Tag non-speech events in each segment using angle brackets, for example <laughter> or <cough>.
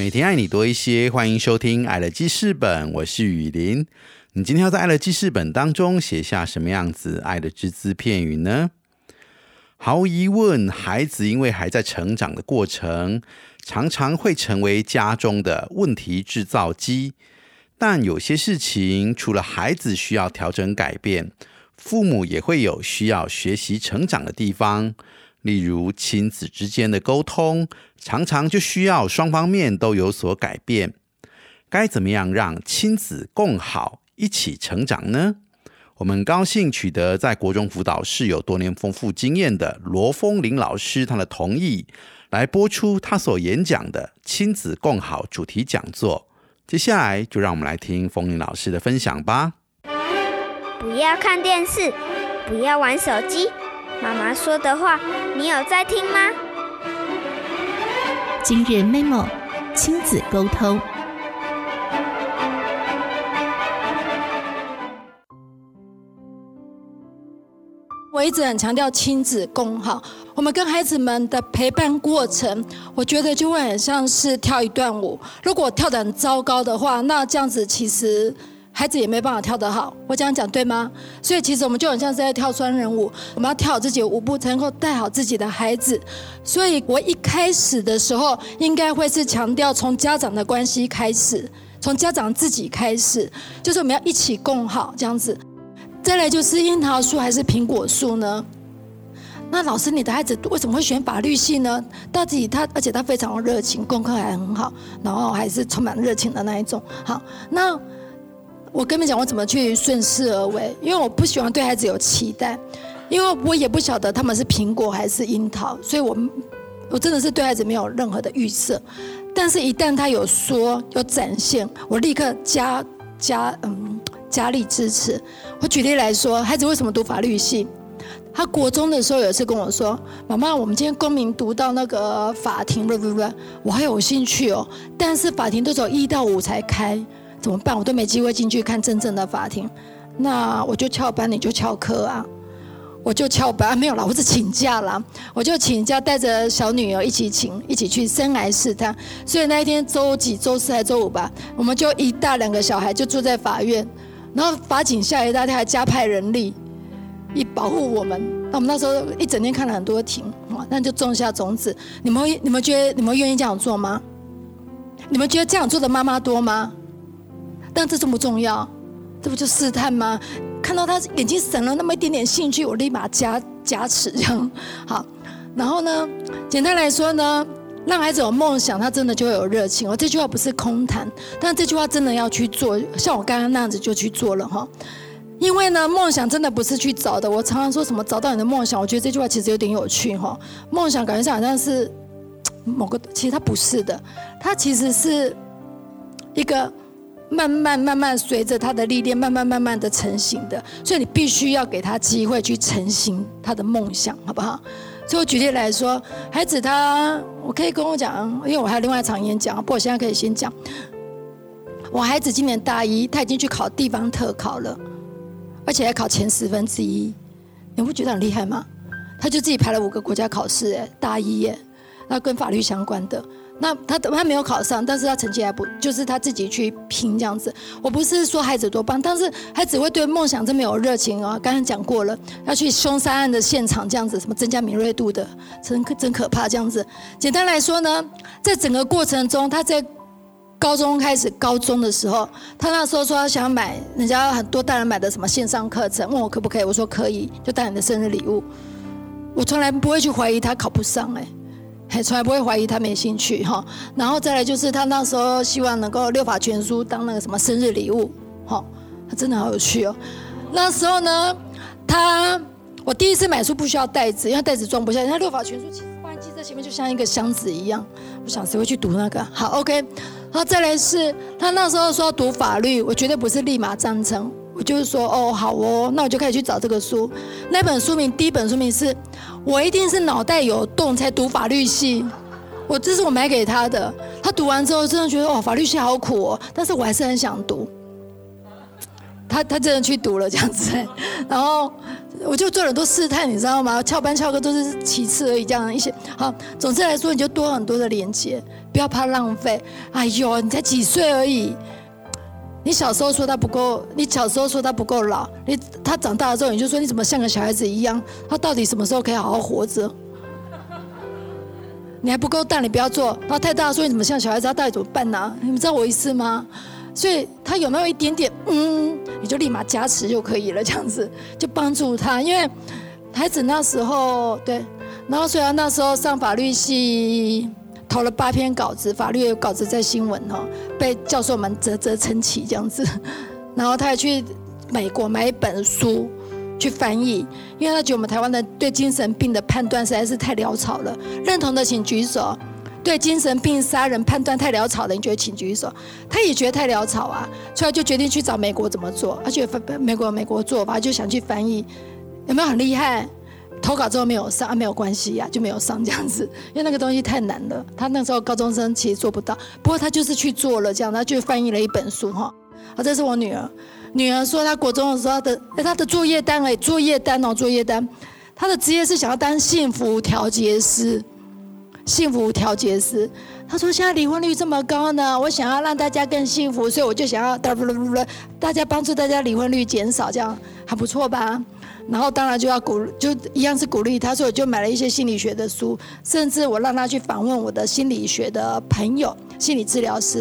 每天爱你多一些，欢迎收听《爱的记事本》，我是雨林。你今天要在《爱的记事本》当中写下什么样子爱的只字片语呢？毫无疑问，孩子因为还在成长的过程，常常会成为家中的问题制造机。但有些事情，除了孩子需要调整改变，父母也会有需要学习成长的地方。例如亲子之间的沟通，常常就需要双方面都有所改变。该怎么样让亲子共好，一起成长呢？我们高兴取得在国中辅导室有多年丰富经验的罗峰林老师他的同意，来播出他所演讲的亲子共好主题讲座。接下来就让我们来听峰林老师的分享吧。不要看电视，不要玩手机。妈妈说的话，你有在听吗？今日 memo 亲子沟通。我一直很强调亲子共好。我们跟孩子们的陪伴过程，我觉得就会很像是跳一段舞。如果跳得很糟糕的话，那这样子其实。孩子也没办法跳得好，我这样讲对吗？所以其实我们就很像是在跳双人舞，我们要跳好自己的舞步，才能够带好自己的孩子。所以我一开始的时候，应该会是强调从家长的关系开始，从家长自己开始，就是我们要一起共好这样子。再来就是樱桃树还是苹果树呢？那老师，你的孩子为什么会选法律系呢？到底他，而且他非常热情，功课还很好，然后还是充满热情的那一种。好，那。我跟你们讲，我怎么去顺势而为？因为我不喜欢对孩子有期待，因为我也不晓得他们是苹果还是樱桃，所以我我真的是对孩子没有任何的预设。但是，一旦他有说有展现，我立刻加加嗯加力支持。我举例来说，孩子为什么读法律系？他国中的时候有一次跟我说：“妈妈，我们今天公民读到那个法庭，不不不，我还有兴趣哦。但是法庭都走一到五才开。”怎么办？我都没机会进去看真正的法庭，那我就翘班，你就翘课啊！我就翘班，没有啦，我是请假啦，我就请假带着小女儿一起请，一起去深来试探。所以那一天周几、周四还周五吧，我们就一大两个小孩就住在法院，然后法警下一大天还加派人力，以保护我们。那我们那时候一整天看了很多庭，哇那就种下种子。你们会你们觉得你们愿意这样做吗？你们觉得这样做的妈妈多吗？但这重不重要？这不就试探吗？看到他眼睛闪了那么一点点兴趣，我立马加加持这样。<laughs> 好，然后呢，简单来说呢，让孩子有梦想，他真的就会有热情。哦这句话不是空谈，但这句话真的要去做。像我刚刚那样子就去做了哈。因为呢，梦想真的不是去找的。我常常说什么找到你的梦想，我觉得这句话其实有点有趣哈。梦想感觉上好像是某个，其实它不是的，它其实是一个。慢慢慢慢随着他的历练，慢慢慢慢的成型的，所以你必须要给他机会去成型他的梦想，好不好？所以我举例来说，孩子他，我可以跟我讲，因为我还有另外一场演讲，不过我现在可以先讲。我孩子今年大一，他已经去考地方特考了，而且还考前十分之一，你不觉得很厉害吗？他就自己排了五个国家考试，哎，大一耶，那跟法律相关的。那他他没有考上，但是他成绩还不，就是他自己去拼这样子。我不是说孩子多棒，但是孩子会对梦想这么有热情啊。刚刚讲过了，要去凶杀案的现场这样子，什么增加敏锐度的，真可真可怕这样子。简单来说呢，在整个过程中，他在高中开始高中的时候，他那时候说他想买人家很多大人买的什么线上课程，问我可不可以，我说可以，就当你的生日礼物。我从来不会去怀疑他考不上哎。还从来不会怀疑他没兴趣哈，然后再来就是他那时候希望能够六法全书当那个什么生日礼物，哈，他真的好有趣哦。那时候呢，他我第一次买书不需要袋子，因为袋子装不下。那六法全书其实放在机车前面就像一个箱子一样，我想谁会去读那个？好，OK。然后再来是他那时候说要读法律，我绝对不是立马赞成，我就是说哦好哦，那我就开始去找这个书。那本书名第一本书名是，我一定是脑袋有洞才读法律系。我这是我买给他的，他读完之后真的觉得哦法律系好苦哦，但是我还是很想读。他他真的去读了这样子，<laughs> 然后我就做了很多试探，你知道吗？翘班翘课都是其次而已，这样一些好。总之来说，你就多很多的连接，不要怕浪费。哎呦，你才几岁而已，你小时候说他不够，你小时候说他不够老，你他长大了之后你就说你怎么像个小孩子一样？他到底什么时候可以好好活着？<laughs> 你还不够大，你不要做。然后太大说你怎么像小孩子？他到底怎么办呢？你们知道我意思吗？所以他有没有一点点嗯，你就立马加持就可以了，这样子就帮助他。因为孩子那时候对，然后虽然那时候上法律系投了八篇稿子，法律稿子在新闻哦，被教授们啧啧称奇这样子。<laughs> 然后他还去美国买一本书去翻译，因为他觉得我们台湾的对精神病的判断实在是太潦草了。认同的请举手。对精神病杀人判断太潦草的，你觉得请举手。他也觉得太潦草啊，所以就决定去找美国怎么做。而且美国美国做法就想去翻译，有没有很厉害？投稿之后没有上啊，没有关系呀，就没有上这样子，因为那个东西太难了。他那时候高中生其实做不到，不过他就是去做了这样，他就翻译了一本书哈。啊，这是我女儿，女儿说她国中的时候她的她的作业单哎，作业单哦，作业单，她的职业是想要当幸福调节师。幸福调节师，他说现在离婚率这么高呢，我想要让大家更幸福，所以我就想要大家帮助大家离婚率减少，这样还不错吧？然后当然就要鼓，就一样是鼓励他，所以我就买了一些心理学的书，甚至我让他去访问我的心理学的朋友、心理治疗师，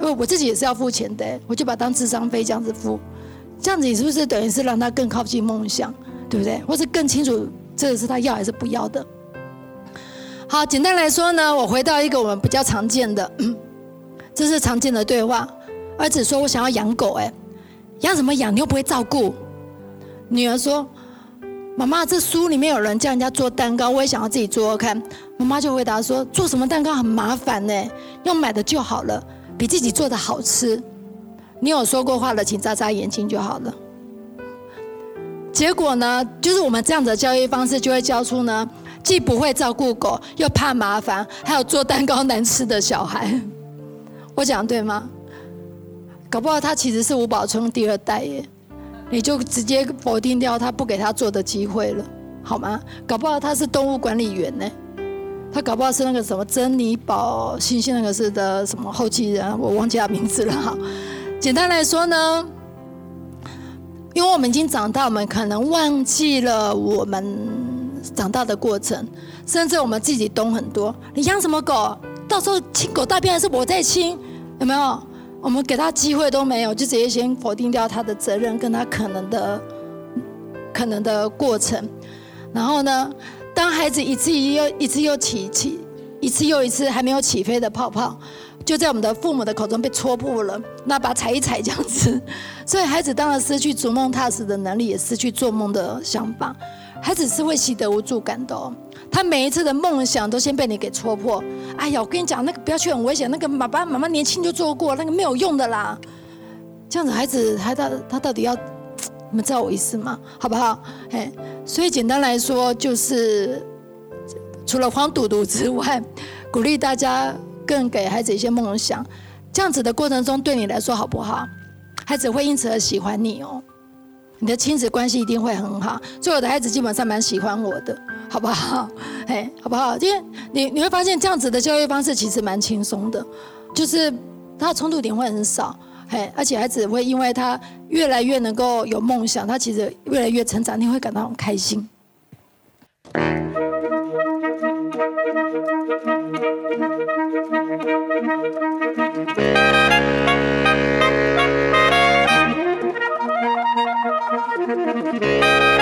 因为我自己也是要付钱的，我就把当智商费这样子付，这样子你是不是等于是让他更靠近梦想，对不对？或是更清楚这个是他要还是不要的？好，简单来说呢，我回到一个我们比较常见的，<clears throat> 这是常见的对话。儿子说：“我想要养狗，哎，养什么养？你又不会照顾。”女儿说：“妈妈，这书里面有人叫人家做蛋糕，我也想要自己做做看。”妈妈就回答说：“做什么蛋糕很麻烦呢？用买的就好了，比自己做的好吃。你有说过话的，请眨眨眼睛就好了。”结果呢，就是我们这样的教育方式，就会教出呢。既不会照顾狗，又怕麻烦，还有做蛋糕难吃的小孩，<laughs> 我讲对吗？搞不好他其实是吴宝春第二代耶，你就直接否定掉他不给他做的机会了，好吗？搞不好他是动物管理员呢，他搞不好是那个什么珍妮宝星星那个是的什么后继人，我忘记他名字了哈。简单来说呢，因为我们已经长大，我们可能忘记了我们。长大的过程，甚至我们自己懂很多。你养什么狗？到时候亲狗大便还是我在亲，有没有？我们给他机会都没有，就直接先否定掉他的责任跟他可能的可能的过程。然后呢，当孩子一次又一次又提起一次又一次还没有起飞的泡泡，就在我们的父母的口中被戳破了，那把踩一踩这样子，所以孩子当然失去逐梦踏实的能力，也失去做梦的想法。孩子是会习得无助感的，哦他每一次的梦想都先被你给戳破。哎呀，我跟你讲，那个不要去很危险，那个爸爸妈妈年轻就做过，那个没有用的啦。这样子孩子他他他到底要，你们知道我意思吗？好不好？哎，所以简单来说就是，除了黄赌毒之外，鼓励大家更给孩子一些梦想。这样子的过程中对你来说好不好？孩子会因此而喜欢你哦。你的亲子关系一定会很好，所以我的孩子基本上蛮喜欢我的，好不好？哎，好不好？因为你你会发现这样子的教育方式其实蛮轻松的，就是他的冲突点会很少，嘿，而且孩子会因为他越来越能够有梦想，他其实越来越成长，你会感到很开心。Thank you.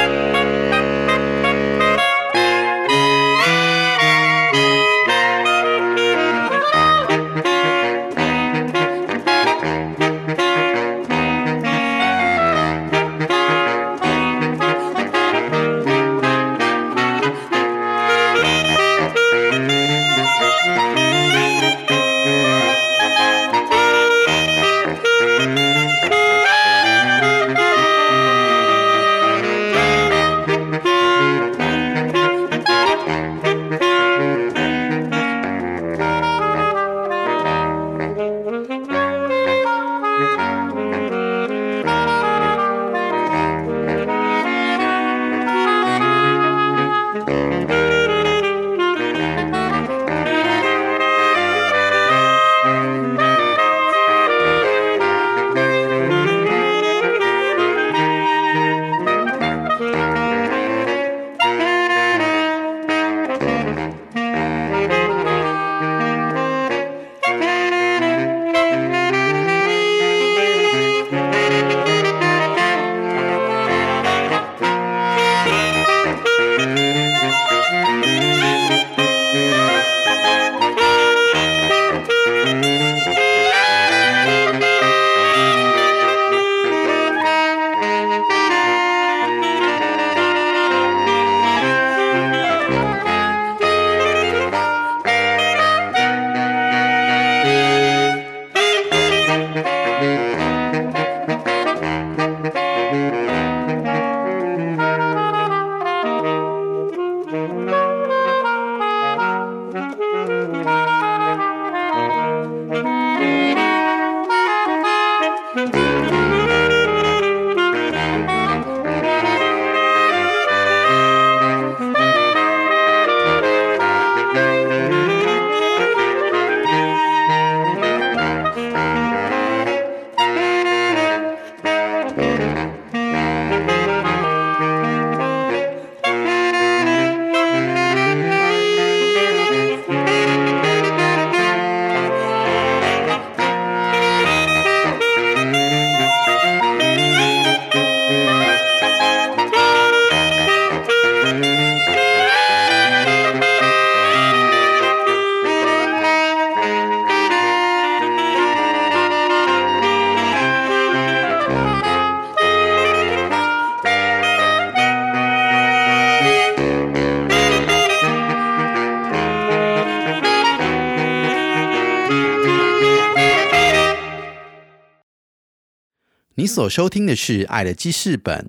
你所收听的是《爱的记事本》。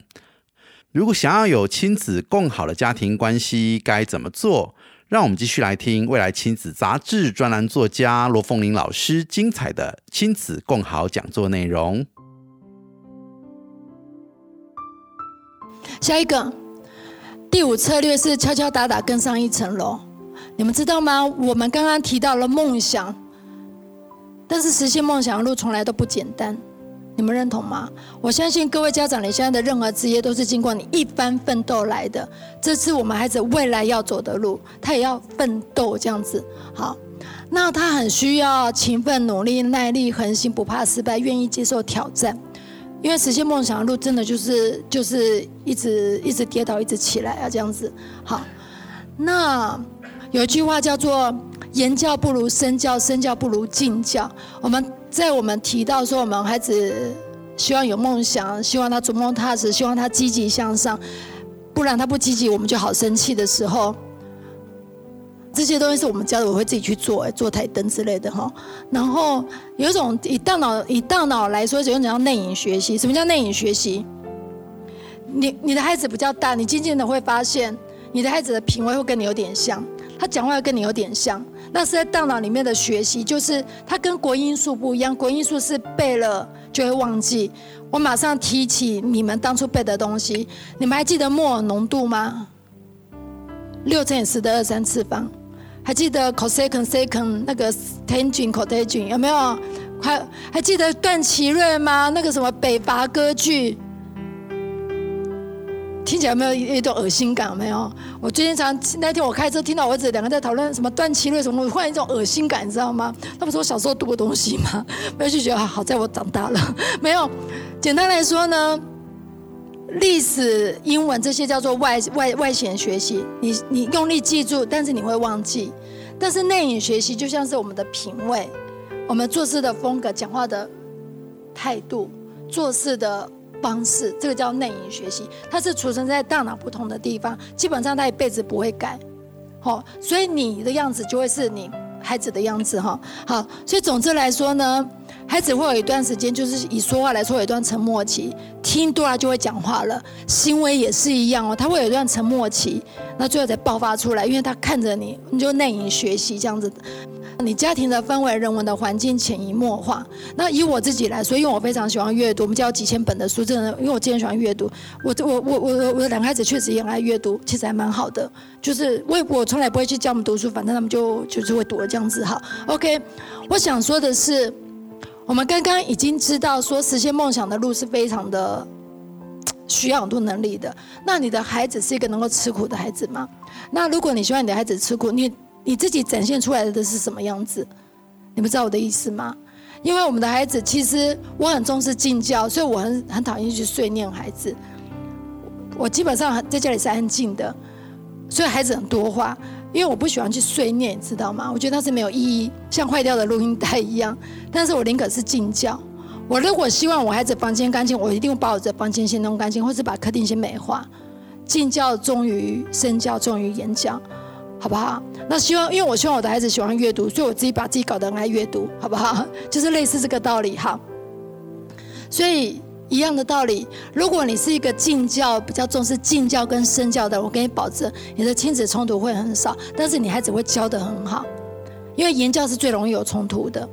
如果想要有亲子共好的家庭关系，该怎么做？让我们继续来听未来亲子杂志专栏作家罗凤玲老师精彩的亲子共好讲座内容。下一个第五策略是敲敲打打更上一层楼。你们知道吗？我们刚刚提到了梦想，但是实现梦想的路从来都不简单。你们认同吗？我相信各位家长，你现在的任何职业都是经过你一番奋斗来的。这是我们孩子未来要走的路，他也要奋斗这样子。好，那他很需要勤奋、努力、耐力、恒心，不怕失败，愿意接受挑战。因为实现梦想的路，真的就是就是一直一直跌倒，一直起来啊，这样子。好，那有一句话叫做“言教不如身教，身教不如敬教”。我们。在我们提到说，我们孩子希望有梦想，希望他逐梦踏实，希望他积极向上，不然他不积极，我们就好生气的时候，这些东西是我们教的，我会自己去做，做台灯之类的哈。然后有一种以大脑以大脑来说，有一种叫内隐学习。什么叫内隐学习？你你的孩子比较大，你渐渐的会发现，你的孩子的品味会跟你有点像，他讲话会跟你有点像。那是在大脑里面的学习，就是它跟国音数不一样。国音数是背了就会忘记，我马上提起你们当初背的东西。你们还记得摩尔浓度吗？六乘以十的二三次方。还记得 cosecant secant 那个 tangent cotangent 有没有？还还记得段祺瑞吗？那个什么北伐歌剧？听起来有没有一种恶心感？没有。我最近常那天我开车听到我儿子两个在讨论什么断期瑞什么，我忽然一种恶心感，你知道吗？他不是我小时候读过东西吗？没有就觉得好在我长大了。<laughs> 没有。简单来说呢，历史、英文这些叫做外外外显学习，你你用力记住，但是你会忘记。但是内隐学习就像是我们的品味，我们做事的风格、讲话的态度、做事的。方式，这个叫内隐学习，它是储存在大脑不同的地方，基本上它一辈子不会改，好，所以你的样子就会是你孩子的样子哈。好，所以总之来说呢，孩子会有一段时间，就是以说话来说，有一段沉默期，听多了就会讲话了。行为也是一样哦，他会有一段沉默期，那最后才爆发出来，因为他看着你，你就内隐学习这样子。你家庭的氛围、人文的环境潜移默化。那以我自己来说，因为我非常喜欢阅读，我们家有几千本的书，真的，因为我今天喜欢阅读。我我我我我的两个孩子确实也很爱阅读，其实还蛮好的。就是我我从来不会去教他们读书，反正他们就就是会读了这样子哈。OK，我想说的是。我们刚刚已经知道，说实现梦想的路是非常的需要很多能力的。那你的孩子是一个能够吃苦的孩子吗？那如果你希望你的孩子吃苦，你你自己展现出来的是什么样子？你不知道我的意思吗？因为我们的孩子，其实我很重视敬教，所以我很很讨厌去碎念孩子。我基本上在家里是安静的，所以孩子很多话。因为我不喜欢去碎念，知道吗？我觉得那是没有意义，像坏掉的录音带一样。但是我宁可是静教。我如果希望我孩子房间干净，我一定会把我的房间先弄干净，或是把客厅先美化。静教重于身教，重于言教，好不好？那希望，因为我希望我的孩子喜欢阅读，所以我自己把自己搞得很爱阅读，好不好？<laughs> 就是类似这个道理哈。所以。一样的道理，如果你是一个敬教比较重视敬教跟身教的，我给你保证，你的亲子冲突会很少，但是你孩子会教得很好，因为言教是最容易有冲突的。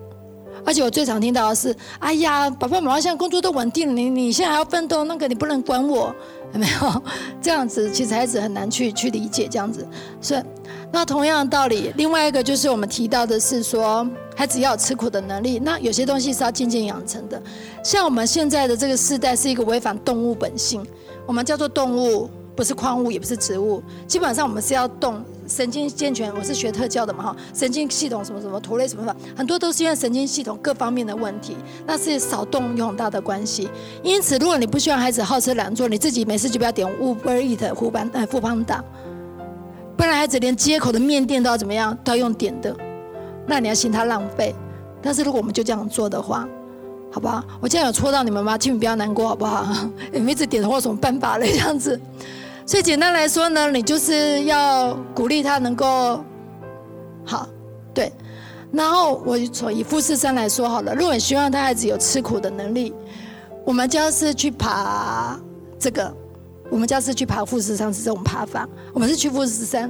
而且我最常听到的是：“哎呀，爸爸妈妈现在工作都稳定了，你你现在还要奋斗，那个你不能管我，有没有？” <laughs> 这样子其实孩子很难去去理解这样子。所以，那同样的道理，另外一个就是我们提到的是说，孩子要有吃苦的能力。那有些东西是要渐渐养成的。像我们现在的这个时代是一个违反动物本性，我们叫做动物，不是矿物，也不是植物，基本上我们是要动。神经健全，我是学特教的嘛哈，神经系统什么什么图类什么的，很多都是因为神经系统各方面的问题，那是少动有很大的关系。因此，如果你不希望孩子好吃懒做，你自己没事就不要点 Uber Eat 富邦呃富邦达，不然孩子连接口的面店都要怎么样都要用点的，那你要嫌他浪费。但是如果我们就这样做的话，好不好？我这样有戳到你们吗？请你不要难过好不好？你们一直点的话有什么办法嘞？这样子。所以简单来说呢，你就是要鼓励他能够好，对。然后我从以富士山来说好了，如果你希望他孩子有吃苦的能力，我们家是去爬这个，我们家是去爬富士山是这种爬法。我们是去富士山，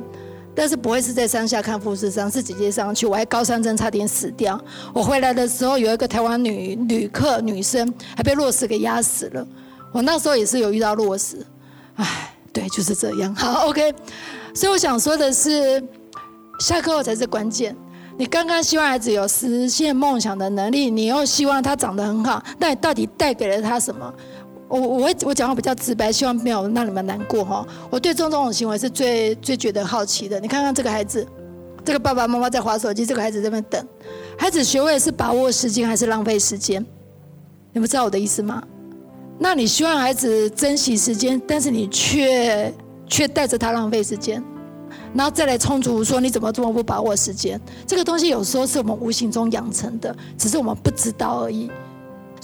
但是不会是在山下看富士山，是直接上去。我还高山症差点死掉。我回来的时候有一个台湾女旅客女生还被落石给压死了。我那时候也是有遇到落石，唉。对，就是这样。好，OK。所以我想说的是，下课后才是关键。你刚刚希望孩子有实现梦想的能力，你又希望他长得很好，那你到底带给了他什么？我我我讲话比较直白，希望没有让你们难过哈。我对这种这种行为是最最觉得好奇的。你看看这个孩子，这个爸爸妈妈在划手机，这个孩子在那边等。孩子学会是把握时间还是浪费时间？你们知道我的意思吗？那你希望孩子珍惜时间，但是你却却带着他浪费时间，然后再来充足说你怎么这么不把握时间？这个东西有时候是我们无形中养成的，只是我们不知道而已。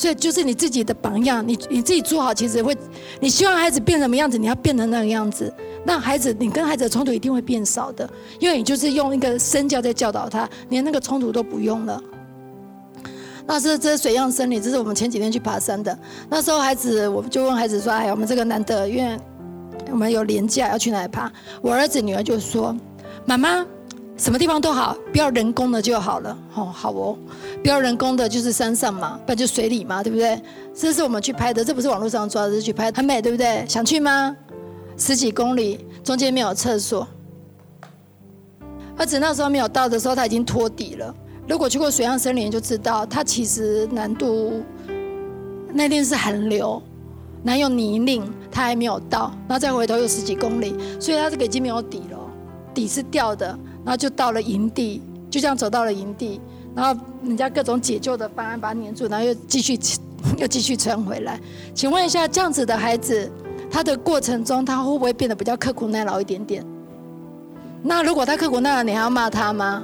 所以就是你自己的榜样，你你自己做好，其实会，你希望孩子变什么样子，你要变成那个样子，那孩子你跟孩子的冲突一定会变少的，因为你就是用一个身教在教导他，连那个冲突都不用了。那是这水样生理，这是我们前几天去爬山的。那时候孩子，我就问孩子说：“哎，我们这个难得，因为我们有年假，要去哪里爬？”我儿子女儿就说：“妈妈，什么地方都好，不要人工的就好了。”哦，好哦，不要人工的，就是山上嘛，不然就水里嘛，对不对？这是我们去拍的，这不是网络上抓的，是去拍，很美，对不对？想去吗？十几公里，中间没有厕所。儿子那时候没有到的时候，他已经托底了。如果去过水漾森林，就知道它其实难度那天是寒流，然后有泥泞，它还没有到，然后再回头又十几公里，所以它这个已经没有底了，底是掉的，然后就到了营地，就这样走到了营地，然后人家各种解救的方案把他黏住，然后又继续 <laughs> 又继续穿回来。请问一下，这样子的孩子，他的过程中他会不会变得比较刻苦耐劳一点点？那如果他刻苦耐劳，你还要骂他吗？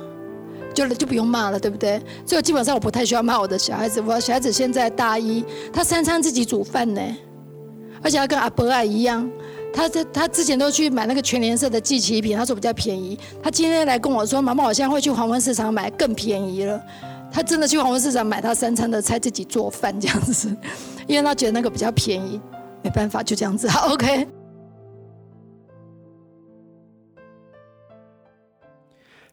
就就不用骂了，对不对？所以基本上我不太需要骂我的小孩子。我小孩子现在大一，他三餐自己煮饭呢，而且他跟阿伯啊一样，他他他之前都去买那个全联社的寄奇品，他说比较便宜。他今天来跟我说，妈妈，我现在会去黄昏市场买更便宜了。他真的去黄昏市场买他三餐的菜，自己做饭这样子，因为他觉得那个比较便宜。没办法，就这样子。<laughs> 好，OK。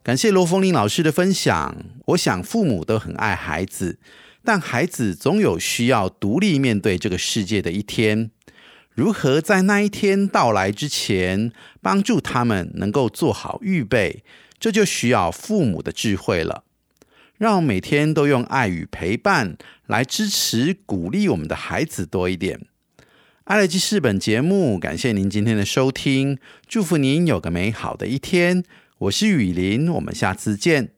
感谢罗凤玲老师的分享。我想父母都很爱孩子，但孩子总有需要独立面对这个世界的一天。如何在那一天到来之前，帮助他们能够做好预备，这就需要父母的智慧了。让每天都用爱与陪伴来支持、鼓励我们的孩子多一点。爱乐记事本节目，感谢您今天的收听，祝福您有个美好的一天。我是雨林，我们下次见。